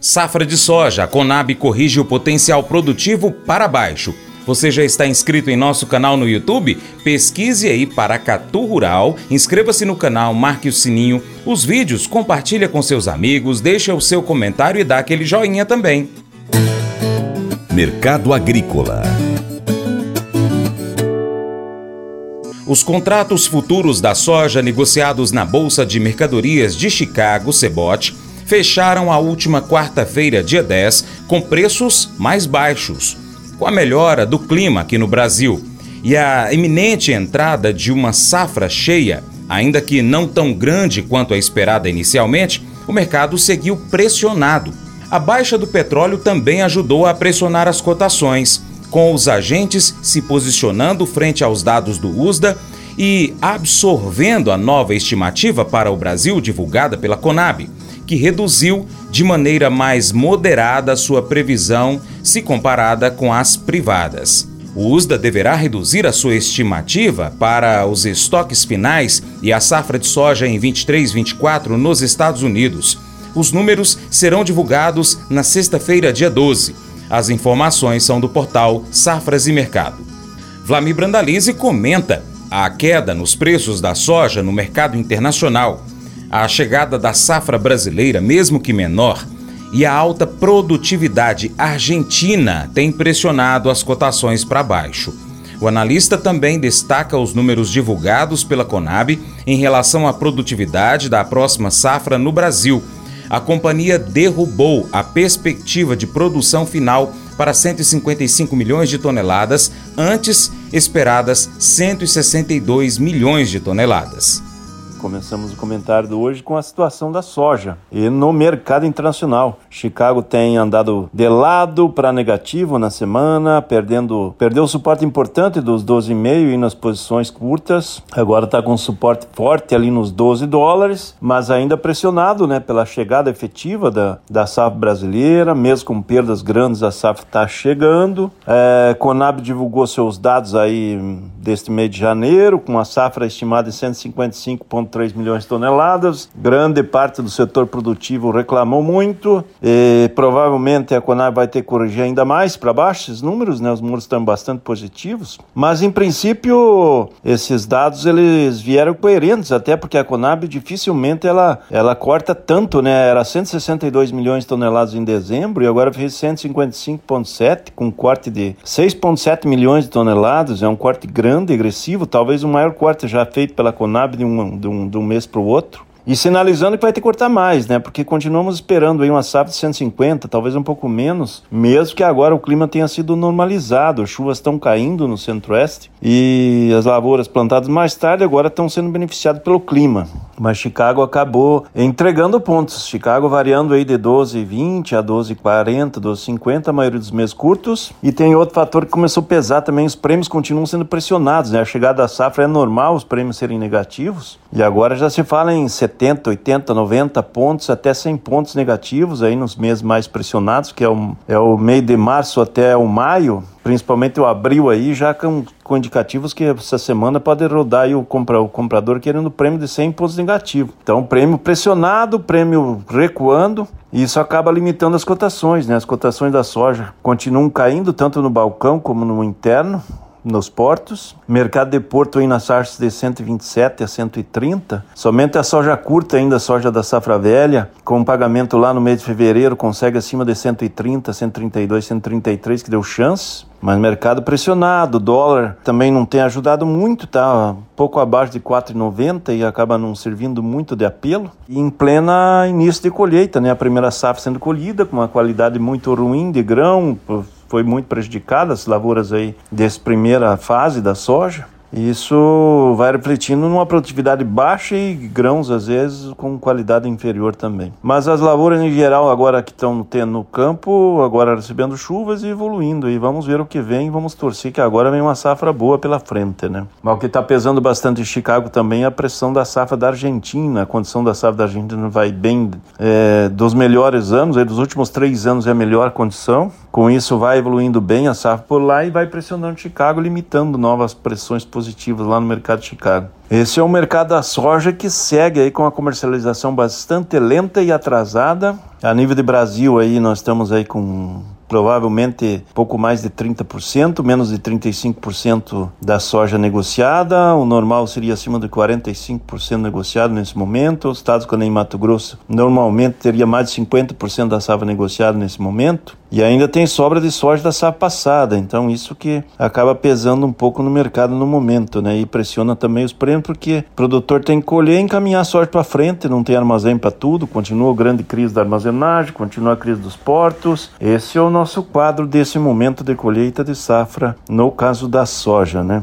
Safra de soja, a Conab corrige o potencial produtivo para baixo. Você já está inscrito em nosso canal no YouTube? Pesquise aí Paracatu Rural, inscreva-se no canal, marque o sininho, os vídeos, compartilha com seus amigos, deixa o seu comentário e dá aquele joinha também. Mercado Agrícola Os contratos futuros da soja negociados na Bolsa de Mercadorias de Chicago, Cebot, fecharam a última quarta-feira, dia 10, com preços mais baixos. Com a melhora do clima aqui no Brasil e a iminente entrada de uma safra cheia, ainda que não tão grande quanto a esperada inicialmente, o mercado seguiu pressionado. A baixa do petróleo também ajudou a pressionar as cotações com os agentes se posicionando frente aos dados do USDA e absorvendo a nova estimativa para o Brasil divulgada pela Conab, que reduziu de maneira mais moderada sua previsão se comparada com as privadas. O USDA deverá reduzir a sua estimativa para os estoques finais e a safra de soja em 23-24 nos Estados Unidos. Os números serão divulgados na sexta-feira, dia 12 as informações são do portal Safras e Mercado. Vlamir Brandalize comenta a queda nos preços da soja no mercado internacional, a chegada da safra brasileira, mesmo que menor, e a alta produtividade argentina tem pressionado as cotações para baixo. O analista também destaca os números divulgados pela Conab em relação à produtividade da próxima safra no Brasil a companhia derrubou a perspectiva de produção final para 155 milhões de toneladas, antes esperadas 162 milhões de toneladas. Começamos o comentário de hoje com a situação da soja e no mercado internacional. Chicago tem andado de lado para negativo na semana, perdendo, perdeu o suporte importante dos 12,5 e nas posições curtas. Agora está com suporte forte ali nos 12 dólares, mas ainda pressionado, né, pela chegada efetiva da, da safra brasileira, mesmo com perdas grandes, a safra está chegando. É, Conab divulgou seus dados aí deste mês de janeiro, com a safra estimada em 155,3 milhões de toneladas. Grande parte do setor produtivo reclamou muito. E provavelmente a Conab vai ter que corrigir ainda mais para baixo esses números, né? Os números estão bastante positivos. Mas, em princípio, esses dados eles vieram coerentes, até porque a Conab dificilmente ela, ela corta tanto, né? Era 162 milhões de toneladas em dezembro e agora fez 155,7, com corte de 6,7 milhões de toneladas. É um corte grande grande, agressivo, talvez o maior corte já feito pela Conab de um, de um, de um mês para o outro. E sinalizando que vai ter que cortar mais, né? Porque continuamos esperando aí uma safra de 150, talvez um pouco menos, mesmo que agora o clima tenha sido normalizado, as chuvas estão caindo no centro-oeste e as lavouras plantadas mais tarde agora estão sendo beneficiadas pelo clima. Mas Chicago acabou entregando pontos. Chicago variando aí de 12,20 a 12,40, 12,50, a maioria dos meses curtos. E tem outro fator que começou a pesar também, os prêmios continuam sendo pressionados, né? A chegada da safra é normal os prêmios serem negativos. E agora já se fala em 70 70, 80, 90 pontos, até 100 pontos negativos aí nos meses mais pressionados, que é o, é o meio de março até o maio, principalmente o abril aí, já com, com indicativos que essa semana pode rodar aí o, compra, o comprador querendo prêmio de 100 pontos negativos. Então, prêmio pressionado, prêmio recuando, e isso acaba limitando as cotações, né? As cotações da soja continuam caindo tanto no balcão como no interno nos portos. Mercado de Porto aí nas de 127 a 130. Somente a soja curta ainda, a soja da safra velha, com pagamento lá no mês de fevereiro, consegue acima de 130, 132, 133, que deu chance. Mas mercado pressionado, dólar também não tem ajudado muito, tá pouco abaixo de 4,90 e acaba não servindo muito de apelo. E em plena início de colheita, né? A primeira safra sendo colhida com uma qualidade muito ruim de grão, foi muito prejudicada as lavouras aí dessa primeira fase da soja. Isso vai refletindo numa produtividade baixa e grãos, às vezes, com qualidade inferior também. Mas as lavouras, em geral, agora que estão tendo no campo, agora recebendo chuvas e evoluindo. E vamos ver o que vem. Vamos torcer que agora vem uma safra boa pela frente, né? Mas o que está pesando bastante em Chicago também é a pressão da safra da Argentina. A condição da safra da Argentina vai bem é, dos melhores anos. Aí, dos últimos três anos é a melhor condição. Com isso, vai evoluindo bem a safra por lá e vai pressionando Chicago, limitando novas pressões positivas lá no mercado de Chicago. Esse é o mercado da soja que segue aí com a comercialização bastante lenta e atrasada. A nível de Brasil aí nós estamos aí com provavelmente pouco mais de 30%, menos de 35% da soja negociada. O normal seria acima de 45% negociado nesse momento. Os estados como em Mato Grosso normalmente teria mais de 50% da safra negociada nesse momento. E ainda tem sobra de soja da safra passada, então isso que acaba pesando um pouco no mercado no momento, né? E pressiona também os prêmios porque o produtor tem que colher e encaminhar a soja para frente, não tem armazém para tudo, continua a grande crise da armazenagem, continua a crise dos portos. Esse é o nosso quadro desse momento de colheita de safra, no caso da soja, né?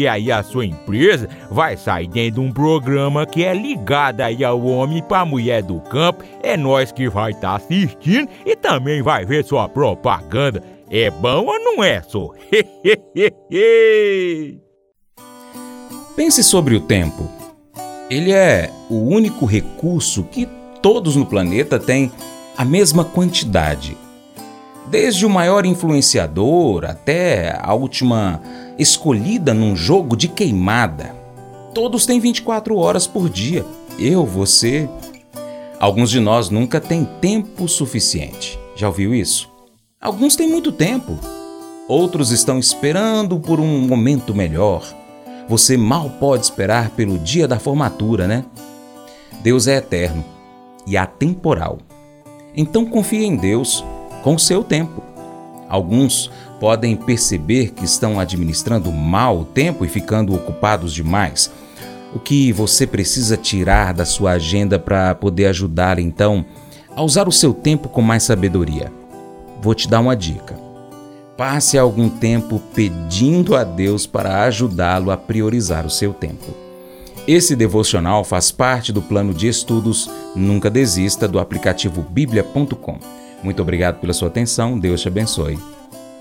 porque aí a sua empresa vai sair dentro de um programa que é ligado aí ao homem para a mulher do campo. É nós que vai estar tá assistindo e também vai ver sua propaganda. É bom ou não é, só? Pense sobre o tempo. Ele é o único recurso que todos no planeta têm a mesma quantidade. Desde o maior influenciador até a última escolhida num jogo de queimada. Todos têm 24 horas por dia. Eu, você. Alguns de nós nunca têm tempo suficiente. Já ouviu isso? Alguns têm muito tempo. Outros estão esperando por um momento melhor. Você mal pode esperar pelo dia da formatura, né? Deus é eterno e atemporal. Então confie em Deus com o seu tempo. Alguns podem perceber que estão administrando mal o tempo e ficando ocupados demais. O que você precisa tirar da sua agenda para poder ajudar então a usar o seu tempo com mais sabedoria? Vou te dar uma dica. Passe algum tempo pedindo a Deus para ajudá-lo a priorizar o seu tempo. Esse devocional faz parte do plano de estudos Nunca Desista do aplicativo bíblia.com. Muito obrigado pela sua atenção, Deus te abençoe.